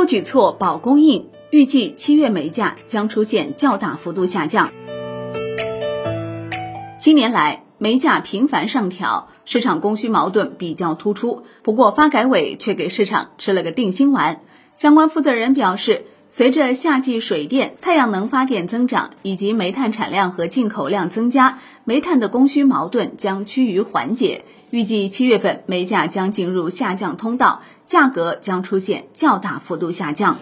多举措保供应，预计七月煤价将出现较大幅度下降。今年来，煤价频繁上调，市场供需矛盾比较突出。不过，发改委却给市场吃了个定心丸。相关负责人表示，随着夏季水电、太阳能发电增长，以及煤炭产量和进口量增加，煤炭的供需矛盾将趋于缓解。预计七月份煤价将进入下降通道，价格将出现较大幅度下降。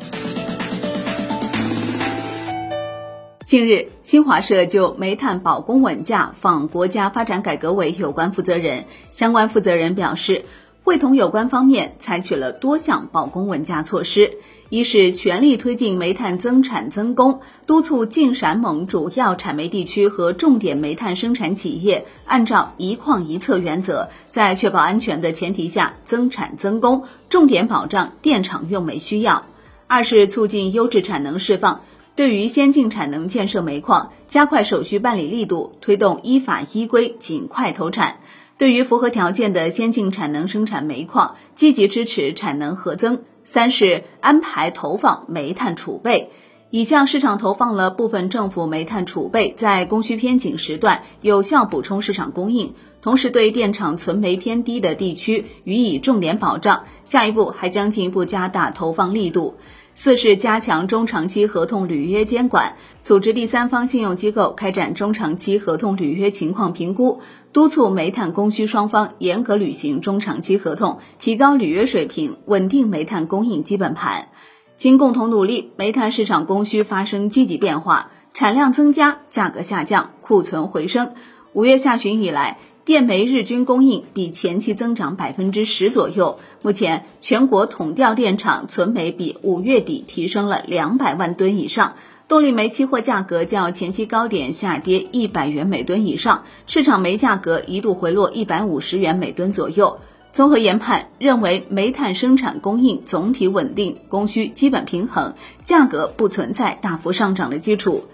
近日，新华社就煤炭保供稳价访国家发展改革委有关负责人，相关负责人表示。会同有关方面采取了多项保供稳价措施，一是全力推进煤炭增产增供，督促晋陕蒙主要产煤地区和重点煤炭生产企业按照一矿一策原则，在确保安全的前提下增产增供，重点保障电厂用煤需要；二是促进优质产能释放，对于先进产能建设煤矿，加快手续办理力度，推动依法依规尽快投产。对于符合条件的先进产能生产煤矿，积极支持产能核增。三是安排投放煤炭储备，已向市场投放了部分政府煤炭储备，在供需偏紧时段有效补充市场供应。同时，对电厂存煤偏低的地区予以重点保障。下一步还将进一步加大投放力度。四是加强中长期合同履约监管，组织第三方信用机构开展中长期合同履约情况评估，督促煤炭供需双方严格履行中长期合同，提高履约水平，稳定煤炭供应基本盘。经共同努力，煤炭市场供需发生积极变化，产量增加，价格下降，库存回升。五月下旬以来。电煤日均供应比前期增长百分之十左右。目前，全国统调电厂存煤比五月底提升了两百万吨以上。动力煤期货价格较前期高点下跌一百元每吨以上，市场煤价格一度回落一百五十元每吨左右。综合研判，认为煤炭生产供应总体稳定，供需基本平衡，价格不存在大幅上涨的基础。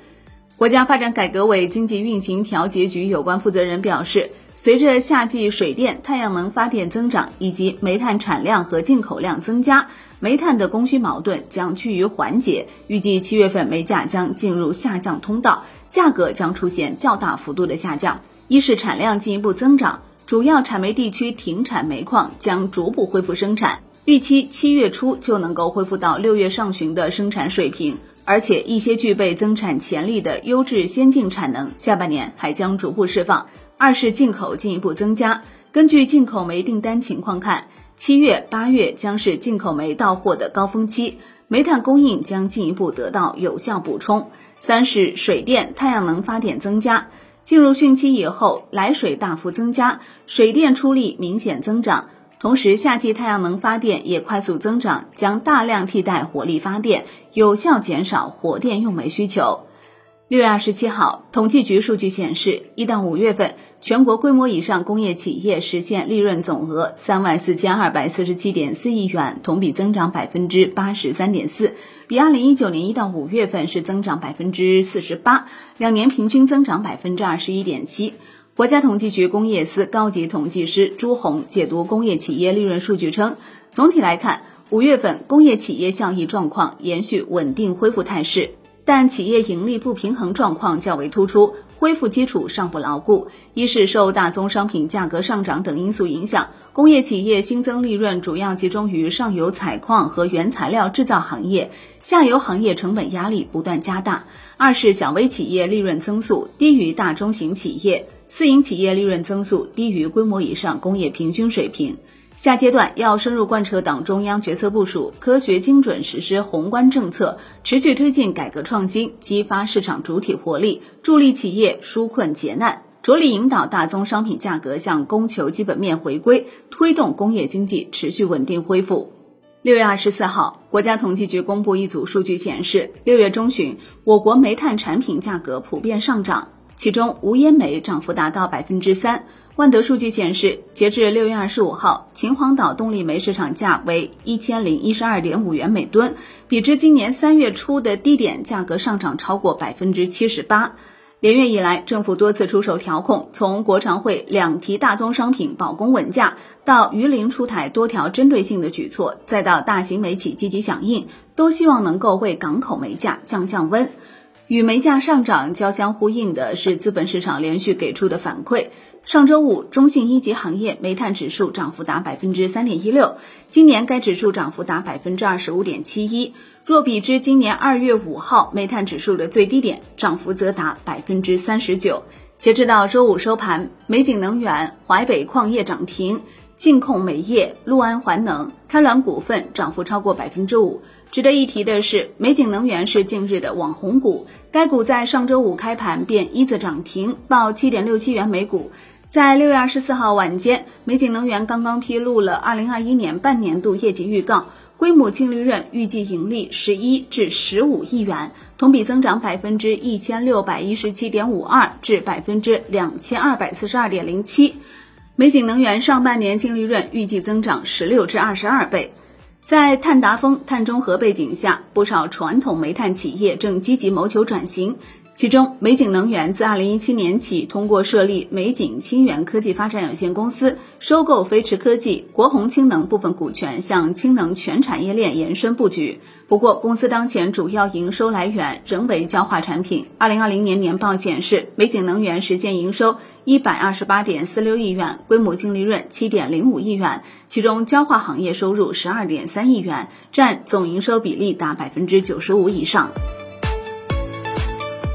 国家发展改革委经济运行调节局有关负责人表示。随着夏季水电、太阳能发电增长，以及煤炭产量和进口量增加，煤炭的供需矛盾将趋于缓解。预计七月份煤价将进入下降通道，价格将出现较大幅度的下降。一是产量进一步增长，主要产煤地区停产煤矿将逐步恢复生产，预期七月初就能够恢复到六月上旬的生产水平。而且一些具备增产潜力的优质先进产能，下半年还将逐步释放。二是进口进一步增加，根据进口煤订单情况看，七月、八月将是进口煤到货的高峰期，煤炭供应将进一步得到有效补充。三是水电、太阳能发电增加，进入汛期以后，来水大幅增加，水电出力明显增长，同时夏季太阳能发电也快速增长，将大量替代火力发电，有效减少火电用煤需求。六月二十七号，统计局数据显示，一到五月份，全国规模以上工业企业实现利润总额三万四千二百四十七点四亿元，同比增长百分之八十三点四，比二零一九年一到五月份是增长百分之四十八，两年平均增长百分之二十一点七。国家统计局工业司高级统计师朱红解读工业企业利润数据称，总体来看，五月份工业企业效益状况延续稳定恢复态势。但企业盈利不平衡状况较为突出，恢复基础尚不牢固。一是受大宗商品价格上涨等因素影响，工业企业新增利润主要集中于上游采矿和原材料制造行业，下游行业成本压力不断加大。二是小微企业利润增速低于大中型企业，私营企业利润增速低于规模以上工业平均水平。下阶段要深入贯彻党中央决策部署，科学精准实施宏观政策，持续推进改革创新，激发市场主体活力，助力企业纾困解难，着力引导大宗商品价格向供求基本面回归，推动工业经济持续稳定恢复。六月二十四号，国家统计局公布一组数据显示，六月中旬，我国煤炭产品价格普遍上涨，其中无烟煤涨幅达到百分之三。万德数据显示，截至六月二十五号，秦皇岛动力煤市场价为一千零一十二点五元每吨，比之今年三月初的低点价格上涨超过百分之七十八。连月以来，政府多次出手调控，从国常会两提大宗商品保供稳价，到榆林出台多条针对性的举措，再到大型煤企积极响应，都希望能够为港口煤价降降温。与煤价上涨交相呼应的是资本市场连续给出的反馈。上周五，中信一级行业煤炭指数涨幅达百分之三点一六，今年该指数涨幅达百分之二十五点七一。若比之今年二月五号煤炭指数的最低点，涨幅则达百分之三十九。截止到周五收盘，美景能源、淮北矿业涨停，晋控煤业、陆安环能、开滦股份涨幅超过百分之五。值得一提的是，美景能源是近日的网红股，该股在上周五开盘便一字涨停，报七点六七元每股。在六月二十四号晚间，美景能源刚刚披露了二零二一年半年度业绩预告，规模净利润预计盈利十一至十五亿元，同比增长百分之一千六百一十七点五二至百分之两千二百四十二点零七。美景能源上半年净利润预计增长十六至二十二倍。在碳达峰、碳中和背景下，不少传统煤炭企业正积极谋求转型。其中，美景能源自二零一七年起，通过设立美景清源科技发展有限公司，收购飞驰科技、国宏氢能部分股权，向氢能全产业链延伸布局。不过，公司当前主要营收来源仍为焦化产品。二零二零年年报显示，美景能源实现营收一百二十八点四六亿元，规模净利润七点零五亿元，其中焦化行业收入十二点三亿元，占总营收比例达百分之九十五以上。